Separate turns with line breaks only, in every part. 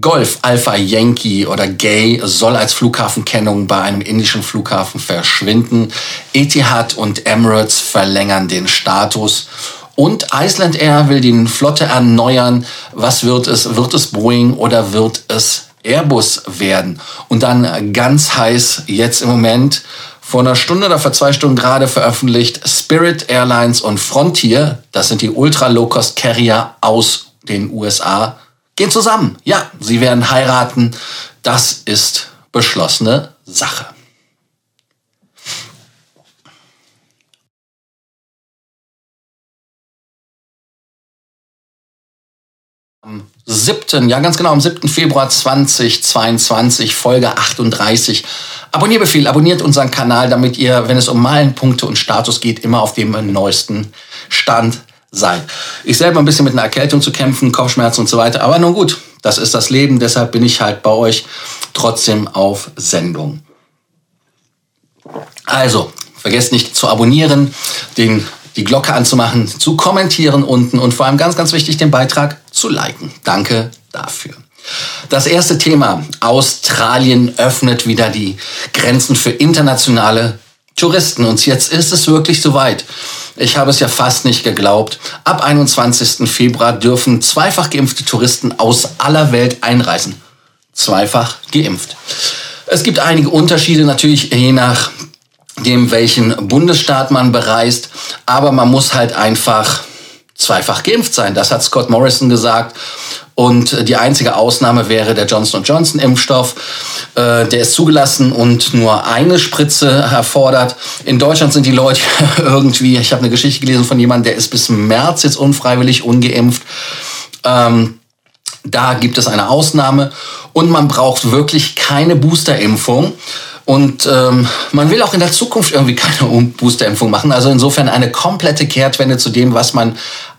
Golf Alpha Yankee oder Gay soll als Flughafenkennung bei einem indischen Flughafen verschwinden. Etihad und Emirates verlängern den Status. Und Iceland Air will die Flotte erneuern. Was wird es? Wird es Boeing oder wird es Airbus werden? Und dann ganz heiß jetzt im Moment vor einer Stunde oder vor zwei Stunden gerade veröffentlicht Spirit Airlines und Frontier, das sind die Ultra-Low-Cost-Carrier aus den USA, gehen zusammen. Ja, sie werden heiraten. Das ist beschlossene Sache. Am 7., ja ganz genau, am 7. Februar 2022, Folge 38. Abonnierbefehl, abonniert unseren Kanal, damit ihr, wenn es um Meilenpunkte und Status geht, immer auf dem neuesten Stand sein. Ich selber ein bisschen mit einer Erkältung zu kämpfen, Kopfschmerzen und so weiter. Aber nun gut, das ist das Leben. Deshalb bin ich halt bei euch trotzdem auf Sendung. Also, vergesst nicht zu abonnieren, den, die Glocke anzumachen, zu kommentieren unten und vor allem ganz, ganz wichtig, den Beitrag zu liken. Danke dafür. Das erste Thema. Australien öffnet wieder die Grenzen für internationale Touristen. Und jetzt ist es wirklich soweit. Ich habe es ja fast nicht geglaubt. Ab 21. Februar dürfen zweifach geimpfte Touristen aus aller Welt einreisen. Zweifach geimpft. Es gibt einige Unterschiede natürlich je nach dem, welchen Bundesstaat man bereist. Aber man muss halt einfach zweifach geimpft sein. Das hat Scott Morrison gesagt. Und die einzige Ausnahme wäre der Johnson Johnson Impfstoff. Äh, der ist zugelassen und nur eine Spritze erfordert. In Deutschland sind die Leute irgendwie, ich habe eine Geschichte gelesen von jemandem, der ist bis März jetzt unfreiwillig ungeimpft. Ähm, da gibt es eine Ausnahme und man braucht wirklich keine Boosterimpfung. Und ähm, man will auch in der Zukunft irgendwie keine Boosterimpfung machen. Also insofern eine komplette Kehrtwende zu dem, was man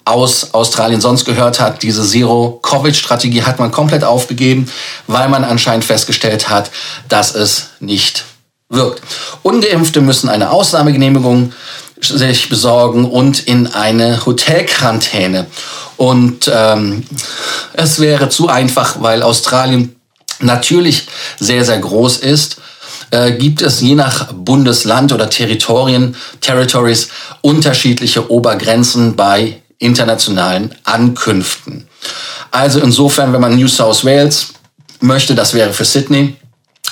aus Australien sonst gehört hat. Diese Zero-Covid-Strategie hat man komplett aufgegeben, weil man anscheinend festgestellt hat, dass es nicht wirkt. Ungeimpfte müssen eine Ausnahmegenehmigung sich besorgen und in eine Hotelquarantäne. Und ähm, es wäre zu einfach, weil Australien natürlich sehr, sehr groß ist äh, gibt es je nach Bundesland oder Territorien, Territories unterschiedliche Obergrenzen bei internationalen Ankünften. Also insofern, wenn man New South Wales möchte, das wäre für Sydney,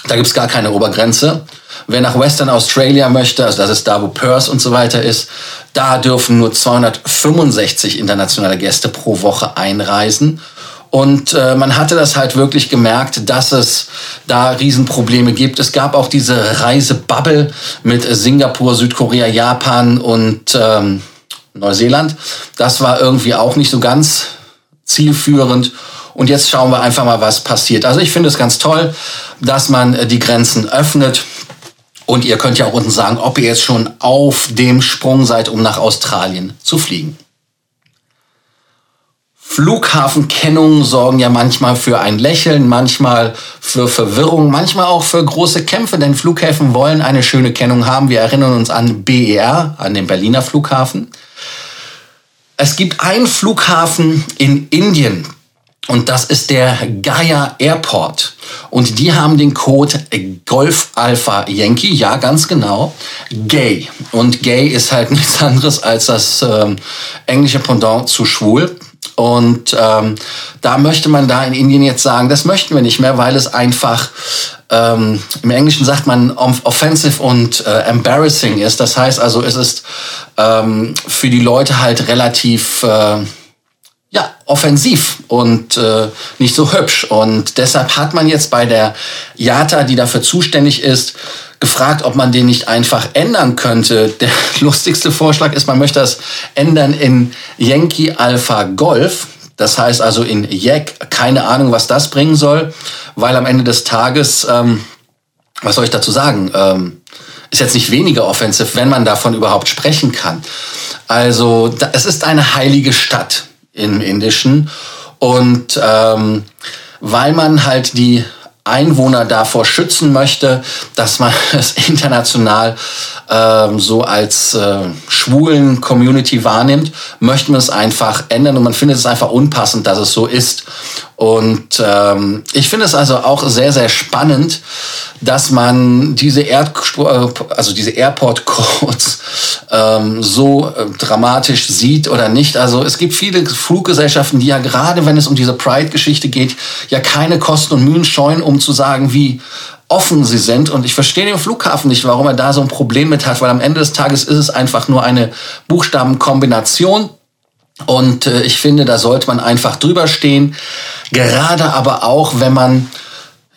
da gibt's gar keine Obergrenze. Wer nach Western Australia möchte, also das ist da, wo Perth und so weiter ist, da dürfen nur 265 internationale Gäste pro Woche einreisen. Und äh, man hatte das halt wirklich gemerkt, dass es da Riesenprobleme gibt. Es gab auch diese Reisebubble mit Singapur, Südkorea, Japan und ähm, Neuseeland. Das war irgendwie auch nicht so ganz zielführend. Und jetzt schauen wir einfach mal, was passiert. Also ich finde es ganz toll, dass man äh, die Grenzen öffnet. Und ihr könnt ja auch unten sagen, ob ihr jetzt schon auf dem Sprung seid, um nach Australien zu fliegen. Flughafenkennungen sorgen ja manchmal für ein Lächeln, manchmal für Verwirrung, manchmal auch für große Kämpfe, denn Flughäfen wollen eine schöne Kennung haben. Wir erinnern uns an BER, an den Berliner Flughafen. Es gibt einen Flughafen in Indien und das ist der Gaia Airport. Und die haben den Code Golf Alpha Yankee, ja ganz genau, Gay. Und Gay ist halt nichts anderes als das ähm, englische Pendant zu schwul. Und ähm, da möchte man da in Indien jetzt sagen, das möchten wir nicht mehr, weil es einfach ähm, im Englischen sagt man offensive und äh, embarrassing ist. Das heißt also, es ist ähm, für die Leute halt relativ äh, ja, offensiv und äh, nicht so hübsch. Und deshalb hat man jetzt bei der JATA, die dafür zuständig ist, gefragt, ob man den nicht einfach ändern könnte. Der lustigste Vorschlag ist, man möchte das ändern in Yankee Alpha Golf. Das heißt also in Jack, keine Ahnung, was das bringen soll, weil am Ende des Tages, ähm, was soll ich dazu sagen, ähm, ist jetzt nicht weniger offensiv, wenn man davon überhaupt sprechen kann. Also da, es ist eine heilige Stadt im Indischen und ähm, weil man halt die Einwohner davor schützen möchte, dass man es international ähm, so als äh, schwulen Community wahrnimmt, möchte man es einfach ändern und man findet es einfach unpassend, dass es so ist. Und ähm, ich finde es also auch sehr, sehr spannend, dass man diese, Erd also diese Airport-Codes ähm, so äh, dramatisch sieht oder nicht. Also es gibt viele Fluggesellschaften, die ja gerade, wenn es um diese Pride-Geschichte geht, ja keine Kosten und Mühen scheuen, um zu sagen, wie offen sie sind. Und ich verstehe den Flughafen nicht, warum er da so ein Problem mit hat, weil am Ende des Tages ist es einfach nur eine Buchstabenkombination. Und äh, ich finde, da sollte man einfach drüber stehen. Gerade aber auch, wenn man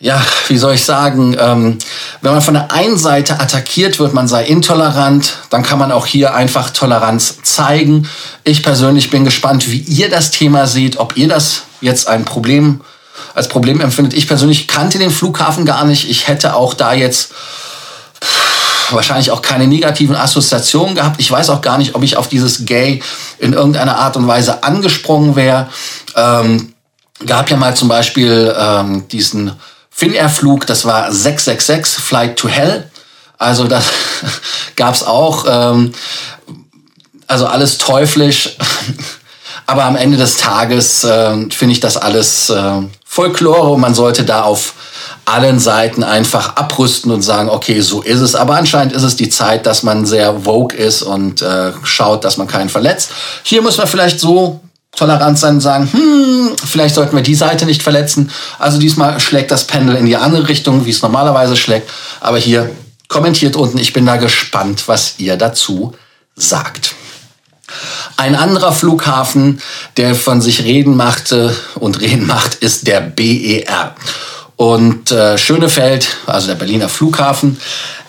ja, wie soll ich sagen, ähm, wenn man von der einen Seite attackiert wird, man sei intolerant, dann kann man auch hier einfach Toleranz zeigen. Ich persönlich bin gespannt, wie ihr das Thema seht, ob ihr das jetzt ein Problem als Problem empfindet. Ich persönlich kannte den Flughafen gar nicht. Ich hätte auch da jetzt wahrscheinlich auch keine negativen Assoziationen gehabt. Ich weiß auch gar nicht, ob ich auf dieses Gay in irgendeiner Art und Weise angesprungen wäre. Ähm, gab ja mal zum Beispiel ähm, diesen Finnair-Flug, das war 666 Flight to Hell. Also das gab's auch. Ähm, also alles teuflisch. Aber am Ende des Tages äh, finde ich das alles äh, Folklore und man sollte da auf allen Seiten einfach abrüsten und sagen, okay, so ist es. Aber anscheinend ist es die Zeit, dass man sehr vogue ist und äh, schaut, dass man keinen verletzt. Hier muss man vielleicht so tolerant sein und sagen, hm, vielleicht sollten wir die Seite nicht verletzen. Also diesmal schlägt das Pendel in die andere Richtung, wie es normalerweise schlägt. Aber hier kommentiert unten, ich bin da gespannt, was ihr dazu sagt. Ein anderer Flughafen, der von sich reden machte und reden macht, ist der BER. Und äh, Schönefeld, also der Berliner Flughafen,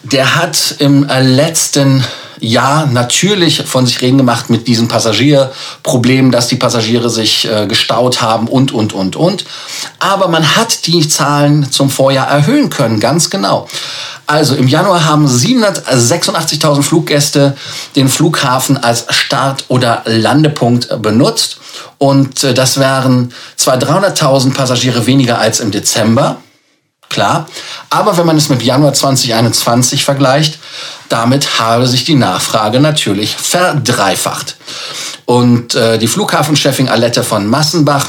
der hat im letzten ja, natürlich von sich reden gemacht mit diesem Passagierproblem, dass die Passagiere sich äh, gestaut haben und, und, und, und. Aber man hat die Zahlen zum Vorjahr erhöhen können, ganz genau. Also im Januar haben 786.000 Fluggäste den Flughafen als Start- oder Landepunkt benutzt. Und äh, das wären zwar 300.000 Passagiere weniger als im Dezember, klar. Aber wenn man es mit Januar 2021 vergleicht, damit habe sich die Nachfrage natürlich verdreifacht. Und äh, die Flughafenchefin Alette von Massenbach,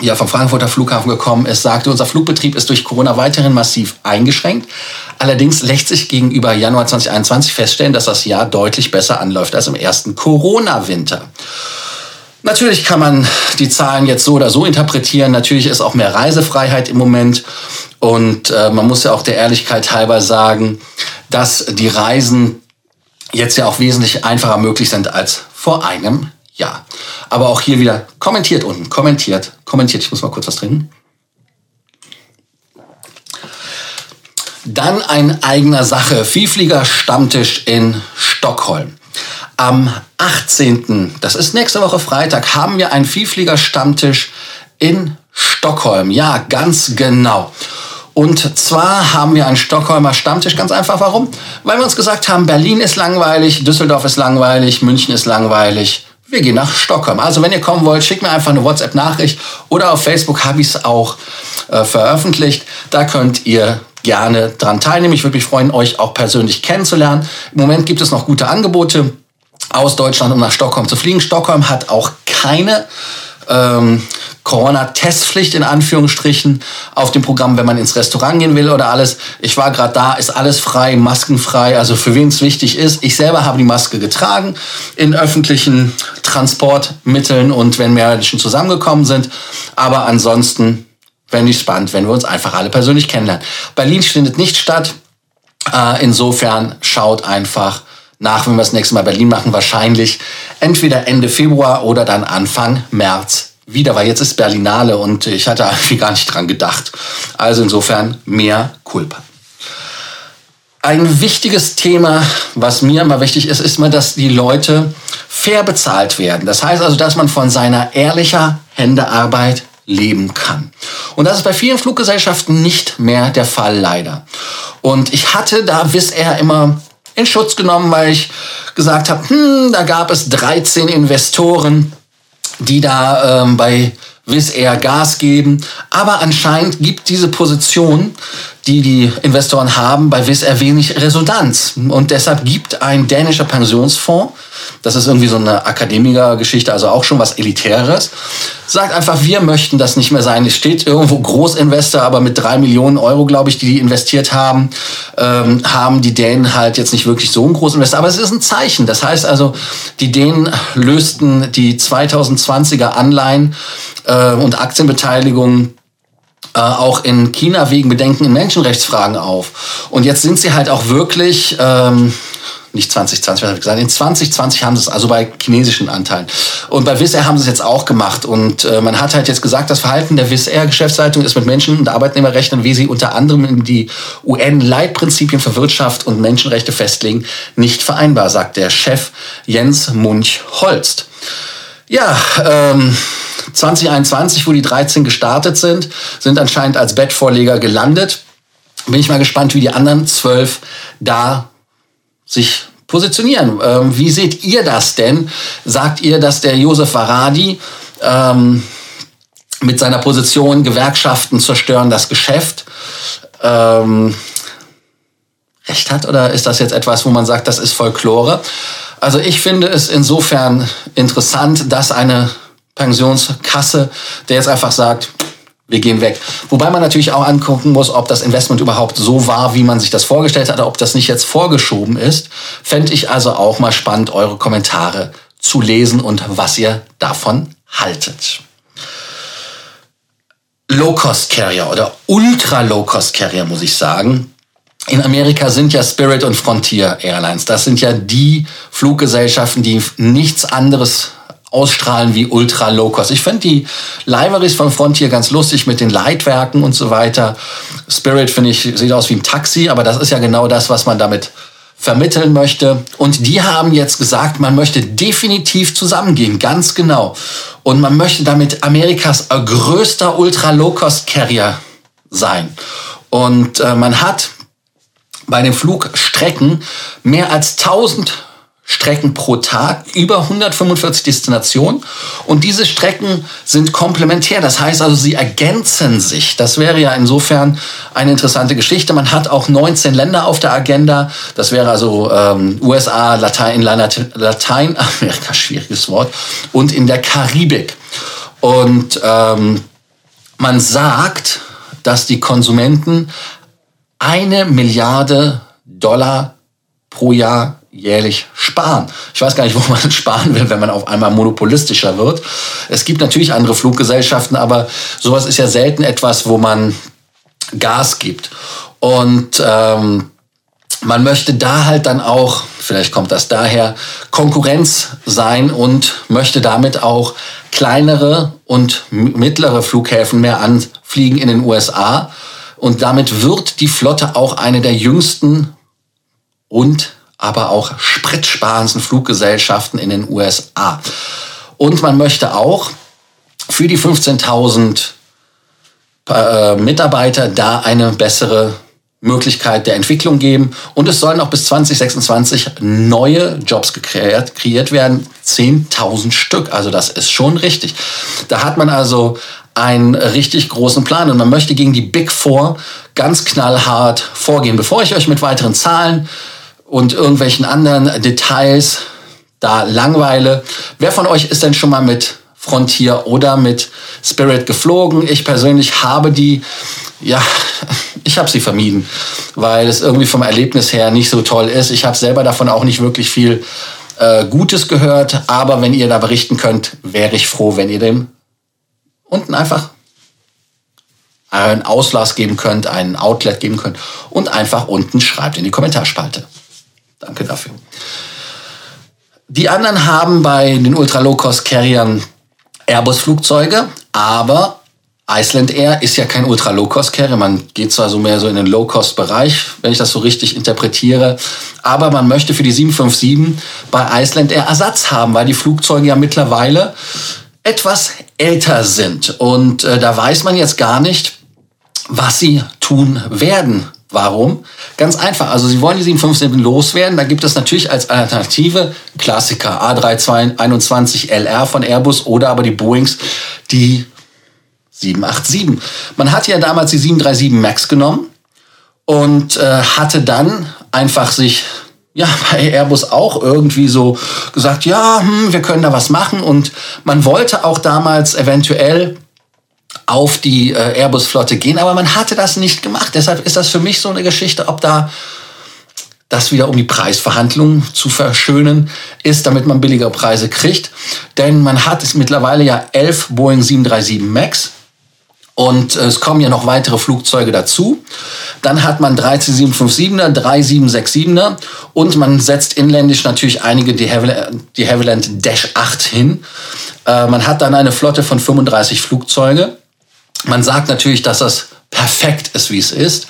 die ja vom Frankfurter Flughafen gekommen ist, sagte, unser Flugbetrieb ist durch Corona weiterhin massiv eingeschränkt. Allerdings lässt sich gegenüber Januar 2021 feststellen, dass das Jahr deutlich besser anläuft als im ersten Corona-Winter. Natürlich kann man die Zahlen jetzt so oder so interpretieren. Natürlich ist auch mehr Reisefreiheit im Moment. Und äh, man muss ja auch der Ehrlichkeit halber sagen, dass die Reisen jetzt ja auch wesentlich einfacher möglich sind als vor einem Jahr. Aber auch hier wieder kommentiert unten, kommentiert, kommentiert. Ich muss mal kurz was trinken. Dann ein eigener Sache. Vielflieger Stammtisch in Stockholm. Am 18., das ist nächste Woche Freitag, haben wir einen Vielflieger Stammtisch in Stockholm. Ja, ganz genau. Und zwar haben wir einen Stockholmer Stammtisch. Ganz einfach. Warum? Weil wir uns gesagt haben, Berlin ist langweilig, Düsseldorf ist langweilig, München ist langweilig. Wir gehen nach Stockholm. Also wenn ihr kommen wollt, schickt mir einfach eine WhatsApp-Nachricht oder auf Facebook habe ich es auch äh, veröffentlicht. Da könnt ihr gerne dran teilnehmen. Ich würde mich freuen, euch auch persönlich kennenzulernen. Im Moment gibt es noch gute Angebote aus Deutschland, um nach Stockholm zu fliegen. Stockholm hat auch keine ähm, Corona-Testpflicht in Anführungsstrichen auf dem Programm, wenn man ins Restaurant gehen will oder alles. Ich war gerade da, ist alles frei, maskenfrei, also für wen es wichtig ist. Ich selber habe die Maske getragen in öffentlichen Transportmitteln und wenn mehr Menschen zusammengekommen sind. Aber ansonsten fände ich spannend, wenn wir uns einfach alle persönlich kennenlernen. Berlin findet nicht statt. Äh, insofern schaut einfach nach, wenn wir das nächste Mal Berlin machen, wahrscheinlich entweder Ende Februar oder dann Anfang März wieder, weil jetzt ist Berlinale und ich hatte irgendwie gar nicht dran gedacht. Also insofern mehr Culpa. Ein wichtiges Thema, was mir immer wichtig ist, ist immer, dass die Leute fair bezahlt werden. Das heißt also, dass man von seiner ehrlicher Händearbeit leben kann. Und das ist bei vielen Fluggesellschaften nicht mehr der Fall, leider. Und ich hatte da bis er immer in Schutz genommen, weil ich gesagt habe, hm, da gab es 13 Investoren, die da ähm, bei Wizz Air Gas geben. Aber anscheinend gibt diese Position die die Investoren haben, bei Wizz Air wenig Resonanz. Und deshalb gibt ein dänischer Pensionsfonds, das ist irgendwie so eine Akademikergeschichte, also auch schon was Elitäres, sagt einfach, wir möchten das nicht mehr sein. Es steht irgendwo Großinvestor, aber mit drei Millionen Euro, glaube ich, die die investiert haben, ähm, haben die Dänen halt jetzt nicht wirklich so ein Großinvestor. Aber es ist ein Zeichen. Das heißt also, die Dänen lösten die 2020er Anleihen äh, und Aktienbeteiligungen äh, auch in China wegen Bedenken in Menschenrechtsfragen auf. Und jetzt sind sie halt auch wirklich, ähm, nicht 2020, was habe ich gesagt, in 2020 haben sie es, also bei chinesischen Anteilen. Und bei Wizz haben sie es jetzt auch gemacht. Und äh, man hat halt jetzt gesagt, das Verhalten der Wizz Air Geschäftsleitung ist mit Menschen- und Arbeitnehmerrechten, wie sie unter anderem die UN-Leitprinzipien für Wirtschaft und Menschenrechte festlegen, nicht vereinbar, sagt der Chef Jens Munch-Holst. Ja, ähm, 2021, wo die 13 gestartet sind, sind anscheinend als Bettvorleger gelandet. Bin ich mal gespannt, wie die anderen zwölf da sich positionieren. Ähm, wie seht ihr das denn? Sagt ihr, dass der Josef Varadi ähm, mit seiner Position Gewerkschaften zerstören das Geschäft ähm, recht hat? Oder ist das jetzt etwas, wo man sagt, das ist Folklore? Also ich finde es insofern interessant, dass eine Pensionskasse, der jetzt einfach sagt, wir gehen weg. Wobei man natürlich auch angucken muss, ob das Investment überhaupt so war, wie man sich das vorgestellt hat, ob das nicht jetzt vorgeschoben ist. Fände ich also auch mal spannend, eure Kommentare zu lesen und was ihr davon haltet. Low-Cost-Carrier oder Ultra-Low-Cost-Carrier, muss ich sagen. In Amerika sind ja Spirit und Frontier Airlines. Das sind ja die Fluggesellschaften, die nichts anderes ausstrahlen wie ultra low cost. Ich finde die Liveries von Frontier ganz lustig mit den Leitwerken und so weiter. Spirit finde ich sieht aus wie ein Taxi, aber das ist ja genau das, was man damit vermitteln möchte. Und die haben jetzt gesagt, man möchte definitiv zusammengehen, ganz genau. Und man möchte damit Amerikas größter Ultra-Low-Cost-Carrier sein. Und äh, man hat bei den Flugstrecken mehr als 1000 Strecken pro Tag, über 145 Destinationen. Und diese Strecken sind komplementär. Das heißt also, sie ergänzen sich. Das wäre ja insofern eine interessante Geschichte. Man hat auch 19 Länder auf der Agenda. Das wäre also ähm, USA, Latein, Lateinamerika, schwieriges Wort, und in der Karibik. Und ähm, man sagt, dass die Konsumenten eine Milliarde Dollar pro Jahr jährlich sparen. Ich weiß gar nicht, wo man sparen will, wenn man auf einmal monopolistischer wird. Es gibt natürlich andere Fluggesellschaften, aber sowas ist ja selten etwas, wo man Gas gibt. Und ähm, man möchte da halt dann auch, vielleicht kommt das daher, Konkurrenz sein und möchte damit auch kleinere und mittlere Flughäfen mehr anfliegen in den USA. Und damit wird die Flotte auch eine der jüngsten und aber auch spritsparendsten Fluggesellschaften in den USA. Und man möchte auch für die 15.000 äh, Mitarbeiter da eine bessere Möglichkeit der Entwicklung geben. Und es sollen auch bis 2026 neue Jobs kreiert, kreiert werden. 10.000 Stück. Also das ist schon richtig. Da hat man also einen richtig großen Plan und man möchte gegen die Big Four ganz knallhart vorgehen. Bevor ich euch mit weiteren Zahlen und irgendwelchen anderen Details da langweile. Wer von euch ist denn schon mal mit Frontier oder mit Spirit geflogen? Ich persönlich habe die, ja, ich habe sie vermieden, weil es irgendwie vom Erlebnis her nicht so toll ist. Ich habe selber davon auch nicht wirklich viel äh, Gutes gehört, aber wenn ihr da berichten könnt, wäre ich froh, wenn ihr dem unten einfach einen Auslass geben könnt, einen Outlet geben könnt und einfach unten schreibt in die Kommentarspalte. Danke dafür. Die anderen haben bei den Ultra-Low-Cost-Carriern Airbus-Flugzeuge, aber Iceland Air ist ja kein Ultra-Low-Cost-Carrier. Man geht zwar so mehr so in den Low-Cost-Bereich, wenn ich das so richtig interpretiere, aber man möchte für die 757 bei Iceland Air Ersatz haben, weil die Flugzeuge ja mittlerweile etwas älter sind. Und äh, da weiß man jetzt gar nicht, was sie tun werden Warum? Ganz einfach. Also Sie wollen die 757 loswerden. Da gibt es natürlich als Alternative Klassiker A321 LR von Airbus oder aber die Boeings, die 787. Man hat ja damals die 737 MAX genommen und äh, hatte dann einfach sich ja, bei Airbus auch irgendwie so gesagt, ja, hm, wir können da was machen. Und man wollte auch damals eventuell auf die äh, Airbus-Flotte gehen, aber man hatte das nicht gemacht. Deshalb ist das für mich so eine Geschichte, ob da das wieder um die Preisverhandlungen zu verschönen ist, damit man billigere Preise kriegt. Denn man hat es mittlerweile ja elf Boeing 737 MAX und es kommen ja noch weitere Flugzeuge dazu. Dann hat man 13757er, 3767er und man setzt inländisch natürlich einige die Havilland Dash 8 hin. Äh, man hat dann eine Flotte von 35 Flugzeuge. Man sagt natürlich, dass das perfekt ist, wie es ist,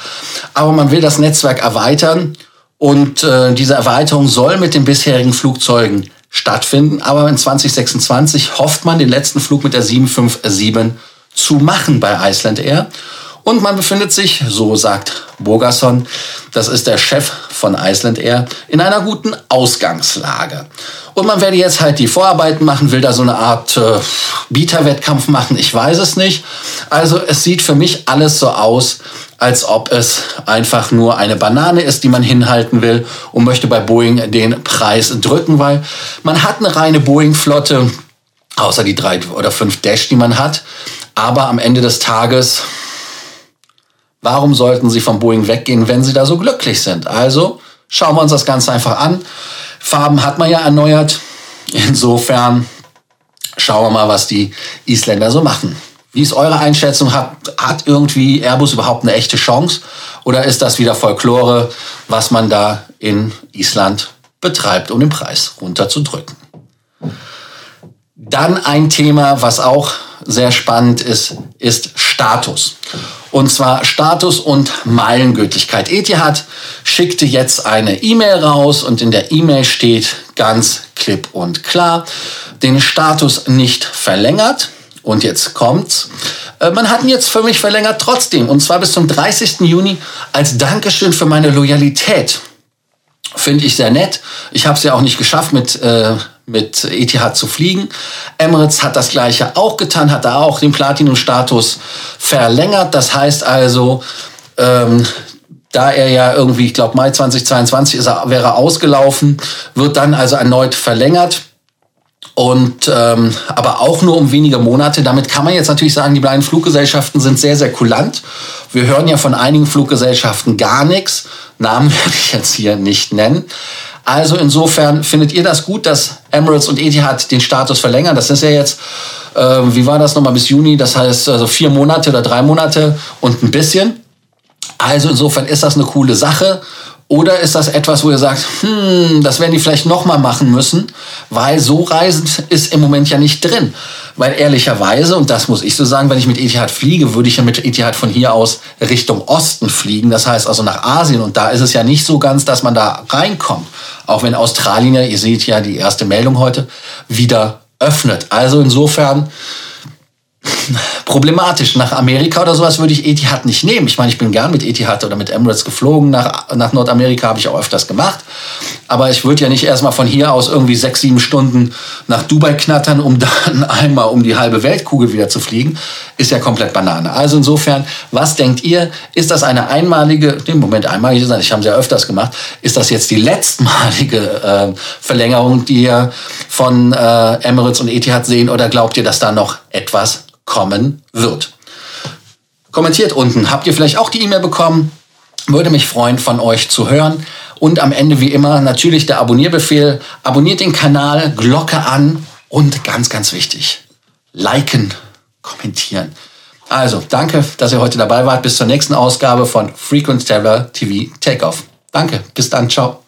aber man will das Netzwerk erweitern und äh, diese Erweiterung soll mit den bisherigen Flugzeugen stattfinden. Aber in 2026 hofft man, den letzten Flug mit der 757 zu machen bei Iceland Air. Und man befindet sich, so sagt Burgerson, das ist der Chef von Iceland Air, in einer guten Ausgangslage. Und man werde jetzt halt die Vorarbeiten machen, will da so eine Art äh, Bieterwettkampf machen, ich weiß es nicht. Also es sieht für mich alles so aus, als ob es einfach nur eine Banane ist, die man hinhalten will und möchte bei Boeing den Preis drücken, weil man hat eine reine Boeing-Flotte, außer die drei oder fünf Dash, die man hat. Aber am Ende des Tages, warum sollten Sie von Boeing weggehen, wenn Sie da so glücklich sind? Also schauen wir uns das Ganze einfach an. Farben hat man ja erneuert. Insofern schauen wir mal, was die Isländer so machen. Wie ist eure Einschätzung? Hat, hat irgendwie Airbus überhaupt eine echte Chance? Oder ist das wieder Folklore, was man da in Island betreibt, um den Preis runterzudrücken? Dann ein Thema, was auch sehr spannend ist, ist Status. Und zwar Status und Meilengültigkeit. Etihad schickte jetzt eine E-Mail raus und in der E-Mail steht ganz klipp und klar, den Status nicht verlängert. Und jetzt kommt's. Äh, man hat ihn jetzt für mich verlängert trotzdem. Und zwar bis zum 30. Juni als Dankeschön für meine Loyalität. Finde ich sehr nett. Ich habe es ja auch nicht geschafft mit äh, mit Etihad zu fliegen. Emirates hat das gleiche auch getan, hat da auch den Platinum-Status verlängert. Das heißt also, ähm, da er ja irgendwie, ich glaube Mai 2022 ist er, wäre ausgelaufen, wird dann also erneut verlängert. Und ähm, aber auch nur um wenige Monate. Damit kann man jetzt natürlich sagen, die beiden Fluggesellschaften sind sehr, sehr kulant. Wir hören ja von einigen Fluggesellschaften gar nichts. Namen werde ich jetzt hier nicht nennen. Also insofern findet ihr das gut, dass Emirates und Etihad den Status verlängern? Das ist ja jetzt, äh, wie war das nochmal bis Juni? Das heißt also vier Monate oder drei Monate und ein bisschen. Also insofern ist das eine coole Sache. Oder ist das etwas, wo ihr sagt, hm, das werden die vielleicht nochmal machen müssen, weil so reisend ist im Moment ja nicht drin. Weil ehrlicherweise, und das muss ich so sagen, wenn ich mit Etihad fliege, würde ich ja mit Etihad von hier aus Richtung Osten fliegen. Das heißt also nach Asien. Und da ist es ja nicht so ganz, dass man da reinkommt. Auch wenn Australien, ihr seht ja die erste Meldung heute, wieder öffnet. Also insofern problematisch. Nach Amerika oder sowas würde ich Etihad nicht nehmen. Ich meine, ich bin gern mit Etihad oder mit Emirates geflogen. Nach, nach Nordamerika habe ich auch öfters gemacht. Aber ich würde ja nicht erstmal von hier aus irgendwie sechs, sieben Stunden nach Dubai knattern, um dann einmal um die halbe Weltkugel wieder zu fliegen. Ist ja komplett Banane. Also insofern, was denkt ihr? Ist das eine einmalige, im Moment einmalig, ich habe es ja öfters gemacht, ist das jetzt die letztmalige äh, Verlängerung, die ihr von äh, Emirates und Etihad sehen? Oder glaubt ihr, dass da noch etwas kommen wird. Kommentiert unten. Habt ihr vielleicht auch die E-Mail bekommen? Würde mich freuen, von euch zu hören. Und am Ende wie immer natürlich der Abonnierbefehl. Abonniert den Kanal, Glocke an und ganz, ganz wichtig, liken, kommentieren. Also, danke, dass ihr heute dabei wart. Bis zur nächsten Ausgabe von Frequent Traveler TV Takeoff. Danke, bis dann, ciao.